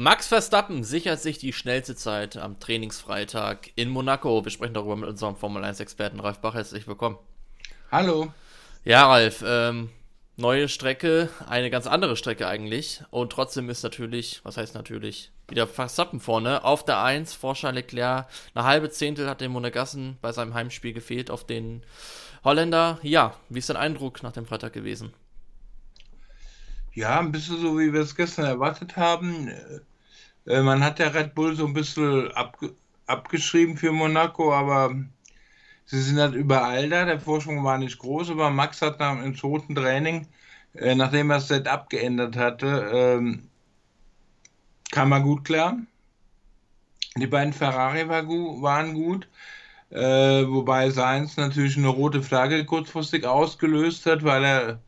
Max Verstappen sichert sich die schnellste Zeit am Trainingsfreitag in Monaco. Wir sprechen darüber mit unserem Formel 1-Experten Ralf Bach. Herzlich willkommen. Hallo. Ja, Ralf, ähm, neue Strecke, eine ganz andere Strecke eigentlich. Und trotzdem ist natürlich, was heißt natürlich, wieder Verstappen vorne. Auf der 1 vor Charles Leclerc. Eine halbe Zehntel hat dem Monegassen bei seinem Heimspiel gefehlt auf den Holländer. Ja, wie ist dein Eindruck nach dem Freitag gewesen? Ja, ein bisschen so, wie wir es gestern erwartet haben. Äh, man hat ja Red Bull so ein bisschen abge abgeschrieben für Monaco, aber sie sind halt überall da. Der Vorsprung war nicht groß, aber Max hat nach, im zweiten Training, äh, nachdem er das Setup geändert hatte, ähm, kam er gut klar. Die beiden Ferrari war gu waren gut, äh, wobei Sainz natürlich eine rote Flagge kurzfristig ausgelöst hat, weil er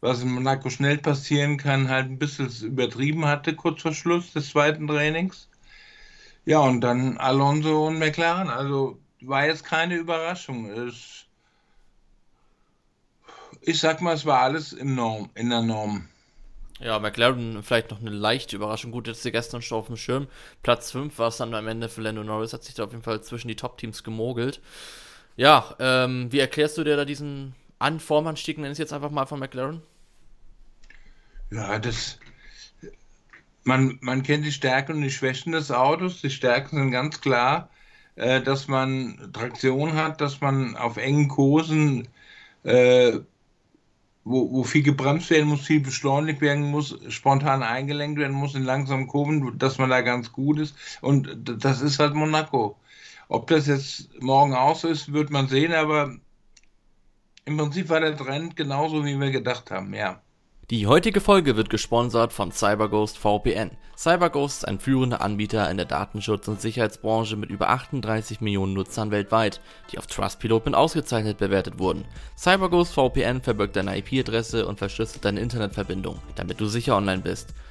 was in Monaco schnell passieren kann, halt ein bisschen übertrieben hatte, kurz vor Schluss des zweiten Trainings. Ja, und dann Alonso und McLaren. Also war jetzt keine Überraschung. Es, ich sag mal, es war alles im Norm, in der Norm. Ja, McLaren vielleicht noch eine leichte Überraschung. Gut, jetzt gestern schon auf dem Schirm. Platz 5 war es dann am Ende für Lando Norris, hat sich da auf jeden Fall zwischen die Top-Teams gemogelt. Ja, ähm, wie erklärst du dir da diesen An Formanstieg, nenne ich jetzt einfach mal von McLaren? Ja, das. Man, man kennt die Stärken und die Schwächen des Autos. Die Stärken sind ganz klar, äh, dass man Traktion hat, dass man auf engen Kursen, äh, wo, wo viel gebremst werden muss, viel beschleunigt werden muss, spontan eingelenkt werden muss in langsamen Kurven, dass man da ganz gut ist. Und das ist halt Monaco. Ob das jetzt morgen auch so ist, wird man sehen, aber im Prinzip war der Trend genauso, wie wir gedacht haben, ja. Die heutige Folge wird gesponsert von CyberGhost VPN. CyberGhost ist ein führender Anbieter in der Datenschutz- und Sicherheitsbranche mit über 38 Millionen Nutzern weltweit, die auf Trustpilot mit ausgezeichnet bewertet wurden. CyberGhost VPN verbirgt deine IP-Adresse und verschlüsselt deine Internetverbindung, damit du sicher online bist.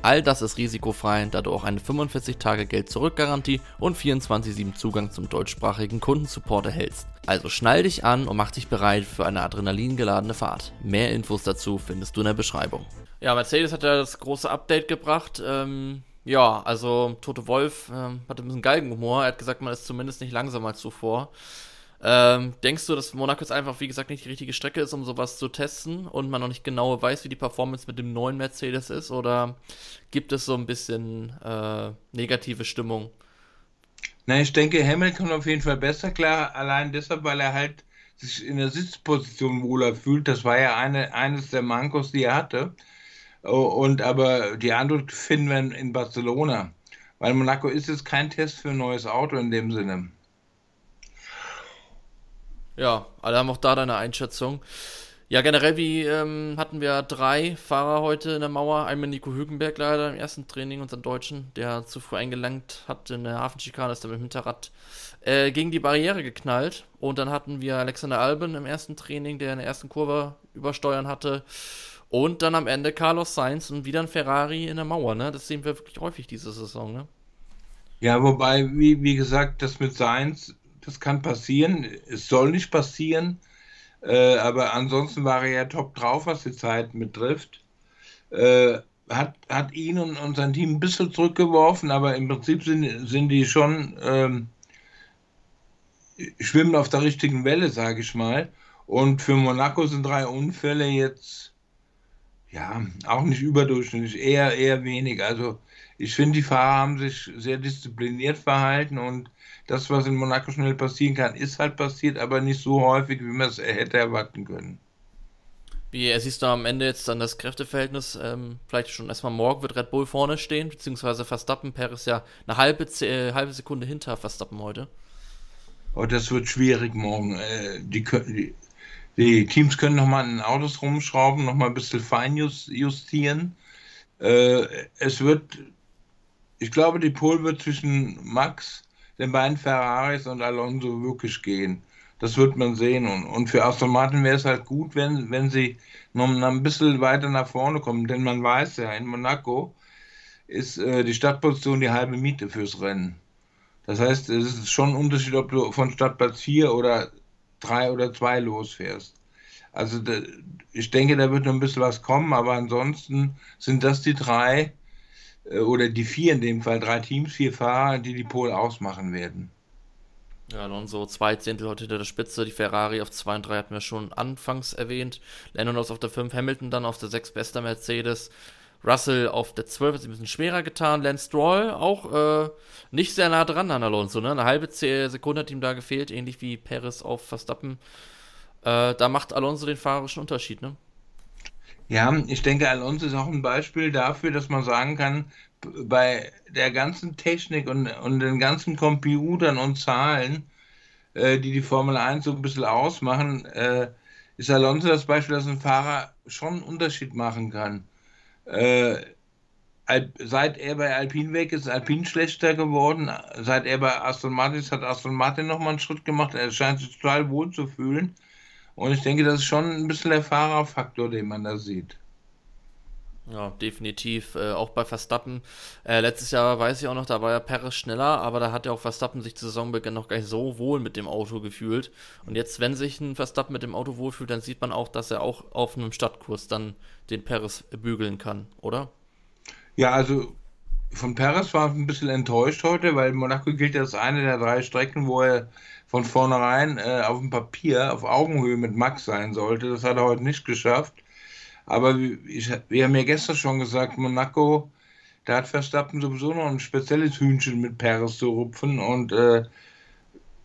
All das ist risikofrei, da du auch eine 45-Tage-Geld-Zurück-Garantie und 24-7 Zugang zum deutschsprachigen Kundensupport erhältst. Also schnall dich an und mach dich bereit für eine adrenalingeladene Fahrt. Mehr Infos dazu findest du in der Beschreibung. Ja, Mercedes hat ja das große Update gebracht. Ähm, ja, also Tote Wolf ähm, hatte ein bisschen Galgenhumor. Er hat gesagt, man ist zumindest nicht langsamer als zuvor. Ähm, denkst du, dass Monaco jetzt einfach, wie gesagt, nicht die richtige Strecke ist, um sowas zu testen und man noch nicht genau weiß, wie die Performance mit dem neuen Mercedes ist? Oder gibt es so ein bisschen äh, negative Stimmung? Na, ich denke, Hamilton auf jeden Fall besser, klar, allein deshalb, weil er halt sich in der Sitzposition wohler fühlt. Das war ja eine, eines der Mankos, die er hatte. Und aber die Antwort finden wir in Barcelona. Weil Monaco ist jetzt kein Test für ein neues Auto in dem Sinne. Ja, alle haben auch da deine Einschätzung. Ja, generell, wie ähm, hatten wir drei Fahrer heute in der Mauer. Einmal Nico Hülkenberg leider im ersten Training, unseren Deutschen, der zu früh eingelangt hat in der Hafenschikane, ist dann mit dem Hinterrad äh, gegen die Barriere geknallt. Und dann hatten wir Alexander Alben im ersten Training, der in der ersten Kurve übersteuern hatte. Und dann am Ende Carlos Sainz und wieder ein Ferrari in der Mauer, ne? Das sehen wir wirklich häufig diese Saison, ne? Ja, wobei, wie, wie gesagt, das mit Sainz das kann passieren. Es soll nicht passieren. Äh, aber ansonsten war er ja top drauf, was die Zeit betrifft. Äh, hat, hat ihn und, und sein Team ein bisschen zurückgeworfen, aber im Prinzip sind, sind die schon ähm, schwimmen auf der richtigen Welle, sage ich mal. Und für Monaco sind drei Unfälle jetzt ja auch nicht überdurchschnittlich, eher, eher wenig. Also ich finde, die Fahrer haben sich sehr diszipliniert verhalten und das, was in Monaco schnell passieren kann, ist halt passiert, aber nicht so häufig, wie man es hätte erwarten können. Wie siehst du am Ende jetzt dann das Kräfteverhältnis? Ähm, vielleicht schon erstmal morgen wird Red Bull vorne stehen, beziehungsweise Verstappen. Paris ja eine halbe, äh, halbe Sekunde hinter Verstappen heute. Oh, das wird schwierig morgen. Äh, die, die, die, Teams können nochmal an den Autos rumschrauben, nochmal ein bisschen fein justieren. Äh, es wird, ich glaube, die Pole wird zwischen Max den beiden Ferraris und Alonso wirklich gehen. Das wird man sehen. Und, und für Aston Martin wäre es halt gut, wenn, wenn sie noch ein bisschen weiter nach vorne kommen. Denn man weiß ja, in Monaco ist äh, die Startposition die halbe Miete fürs Rennen. Das heißt, es ist schon ein Unterschied, ob du von Startplatz 4 oder 3 oder 2 losfährst. Also ich denke, da wird noch ein bisschen was kommen, aber ansonsten sind das die drei oder die vier in dem Fall, drei Teams, vier Fahrer, die die Pole ausmachen werden. Ja, Alonso zwei Zehntel heute hinter der Spitze, die Ferrari auf 2 und 3 hatten wir schon anfangs erwähnt. Lennon auf der 5, Hamilton dann auf der 6 bester Mercedes. Russell auf der 12 ist ein bisschen schwerer getan. Lance Stroll auch äh, nicht sehr nah dran an Alonso. Ne? Eine halbe Sekunde hat ihm da gefehlt, ähnlich wie Perez auf Verstappen. Äh, da macht Alonso den fahrerischen Unterschied. Ne? Ja, ich denke, Alonso ist auch ein Beispiel dafür, dass man sagen kann, bei der ganzen Technik und, und den ganzen Computern und Zahlen, äh, die die Formel 1 so ein bisschen ausmachen, äh, ist Alonso das Beispiel, dass ein Fahrer schon einen Unterschied machen kann. Äh, seit er bei Alpine weg ist, ist Alpine schlechter geworden. Seit er bei Aston Martin ist, hat Aston Martin nochmal einen Schritt gemacht. Er scheint sich total wohl zu fühlen. Und ich denke, das ist schon ein bisschen der Fahrerfaktor, den man da sieht. Ja, definitiv. Äh, auch bei Verstappen. Äh, letztes Jahr weiß ich auch noch, da war ja Perez schneller, aber da hat ja auch Verstappen sich zu Saisonbeginn noch gar nicht so wohl mit dem Auto gefühlt. Und jetzt, wenn sich ein Verstappen mit dem Auto wohlfühlt, dann sieht man auch, dass er auch auf einem Stadtkurs dann den Perez bügeln kann, oder? Ja, also von Perez war ich ein bisschen enttäuscht heute, weil Monaco gilt als eine der drei Strecken, wo er von vornherein äh, auf dem Papier auf Augenhöhe mit Max sein sollte. Das hat er heute nicht geschafft. Aber ich, wir haben ja gestern schon gesagt, Monaco, da hat Verstappen sowieso noch ein spezielles Hühnchen mit Perez zu rupfen und äh,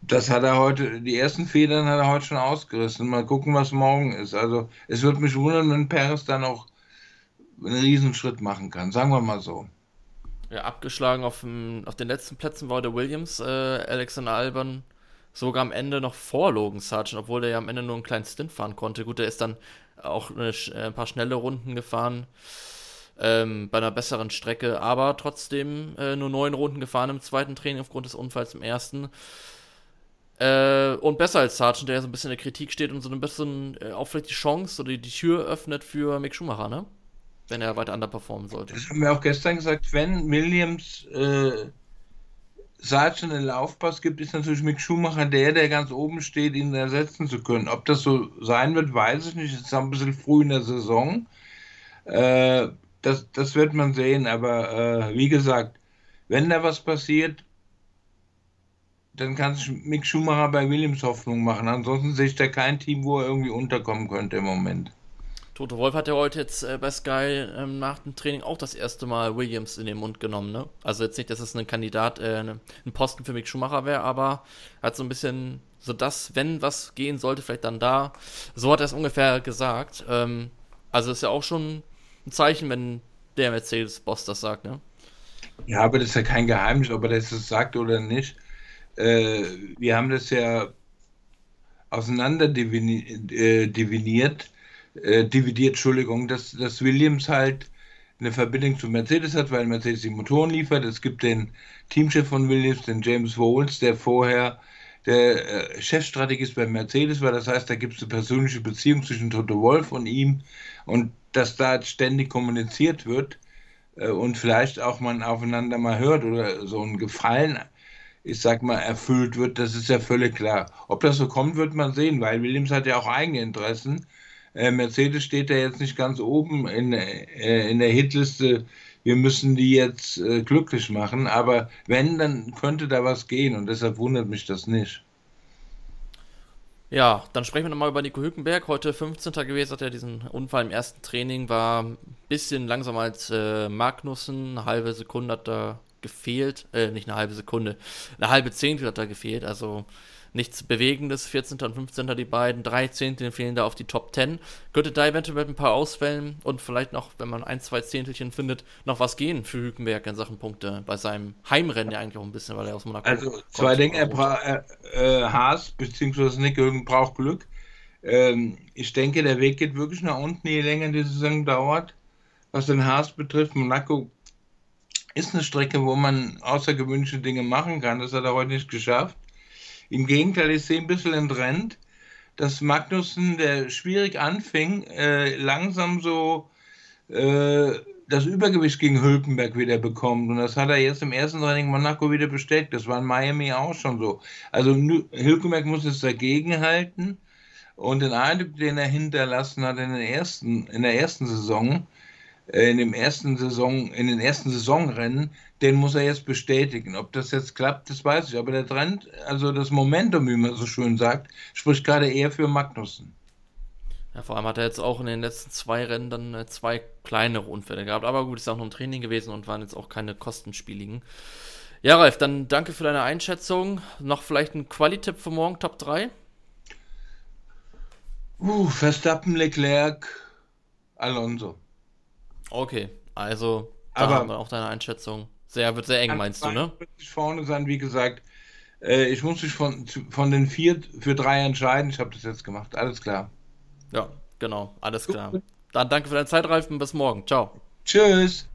das hat er heute, die ersten Federn hat er heute schon ausgerissen. Mal gucken, was morgen ist. Also es wird mich wundern, wenn Perez dann auch einen Riesenschritt machen kann, sagen wir mal so. Ja, abgeschlagen auf, dem, auf den letzten Plätzen war der Williams, äh, Alexander Alban sogar am Ende noch vor Logan Sargent, obwohl der ja am Ende nur einen kleinen Stint fahren konnte. Gut, der ist dann auch eine, äh, ein paar schnelle Runden gefahren. Ähm, bei einer besseren Strecke, aber trotzdem äh, nur neun Runden gefahren im zweiten Training aufgrund des Unfalls im ersten. Äh, und besser als Sargent, der so ein bisschen in der Kritik steht und so ein bisschen äh, auch vielleicht die Chance oder die Tür öffnet für Mick Schumacher, ne? Wenn er weiter underperformen sollte. Das haben wir auch gestern gesagt, wenn Williams äh, Sargent einen Laufpass gibt, ist natürlich Mick Schumacher der, der ganz oben steht, ihn ersetzen zu können. Ob das so sein wird, weiß ich nicht. Es ist ein bisschen früh in der Saison. Äh, das, das wird man sehen. Aber äh, wie gesagt, wenn da was passiert, dann kann sich Mick Schumacher bei Williams Hoffnung machen. Ansonsten sehe ich da kein Team, wo er irgendwie unterkommen könnte im Moment. Toto Wolf hat ja heute jetzt äh, bei Sky ähm, nach dem Training auch das erste Mal Williams in den Mund genommen, ne? Also jetzt nicht, dass es ein Kandidat, äh, ein Posten für Mick Schumacher wäre, aber er hat so ein bisschen so das, wenn was gehen sollte, vielleicht dann da. So hat er es ungefähr gesagt. Ähm, also ist ja auch schon ein Zeichen, wenn der Mercedes-Boss das sagt, ne? Ja, aber das ist ja kein Geheimnis, ob er das sagt oder nicht. Äh, wir haben das ja auseinander äh, diviniert äh, dividiert, Entschuldigung, dass, dass Williams halt eine Verbindung zu Mercedes hat, weil Mercedes die Motoren liefert. Es gibt den Teamchef von Williams, den James Bowles, der vorher der äh, Chefstrategist bei Mercedes war. Das heißt, da gibt es eine persönliche Beziehung zwischen Toto Wolf und ihm und dass da ständig kommuniziert wird äh, und vielleicht auch man aufeinander mal hört oder so ein Gefallen, ich sag mal, erfüllt wird, das ist ja völlig klar. Ob das so kommt, wird man sehen, weil Williams hat ja auch eigene Interessen äh, Mercedes steht da jetzt nicht ganz oben in, äh, in der Hitliste. Wir müssen die jetzt äh, glücklich machen. Aber wenn, dann könnte da was gehen und deshalb wundert mich das nicht. Ja, dann sprechen wir nochmal über Nico Hülkenberg. Heute 15. gewesen, hat er diesen Unfall im ersten Training, war ein bisschen langsamer als äh, Magnussen. Eine halbe Sekunde hat er gefehlt. Äh, nicht eine halbe Sekunde, eine halbe Zehntel hat er gefehlt. Also nichts Bewegendes. 14. und 15. die beiden, drei Zehntel fehlen da auf die Top 10. Könnte da eventuell mit ein paar Ausfällen und vielleicht noch, wenn man ein, zwei Zehntelchen findet, noch was gehen für Hülkenberg in Sachen Punkte bei seinem Heimrennen ja eigentlich auch ein bisschen, weil er aus Monaco Also zwei Dinge, er braucht äh, Haas bzw. Nick Hülken braucht Glück. Ähm, ich denke, der Weg geht wirklich nach unten, je länger die Saison dauert. Was den Haas betrifft, Monaco ist eine Strecke, wo man außergewöhnliche Dinge machen kann. Das hat er heute nicht geschafft. Im Gegenteil, ich sehe ein bisschen entrennt, dass Magnussen, der schwierig anfing, äh, langsam so äh, das Übergewicht gegen Hülkenberg wieder bekommt. Und das hat er jetzt im ersten Training Monaco wieder bestätigt. Das war in Miami auch schon so. Also Hülkenberg muss es dagegen halten. Und den Eindruck, den er hinterlassen hat in, den ersten, in der ersten Saison, äh, in dem ersten Saison, in den ersten Saisonrennen, den muss er jetzt bestätigen. Ob das jetzt klappt, das weiß ich. Aber der Trend, also das Momentum, wie man so schön sagt, spricht gerade eher für Magnussen. Ja, vor allem hat er jetzt auch in den letzten zwei Rennen dann äh, zwei kleinere Unfälle gehabt. Aber gut, ist auch noch ein Training gewesen und waren jetzt auch keine kostenspieligen. Ja, Ralf, dann danke für deine Einschätzung. Noch vielleicht ein Qualitipp für morgen, Top 3? Uh, Verstappen, Leclerc, Alonso. Okay, also da aber haben wir auch deine Einschätzung. Sehr, wird sehr eng, meinst du, ne? Ich vorne sein, wie gesagt. Äh, ich muss mich von, von den vier für drei entscheiden. Ich habe das jetzt gemacht. Alles klar. Ja, genau. Alles klar. Dann danke für deine Zeit, Ralf, und bis morgen. Ciao. Tschüss.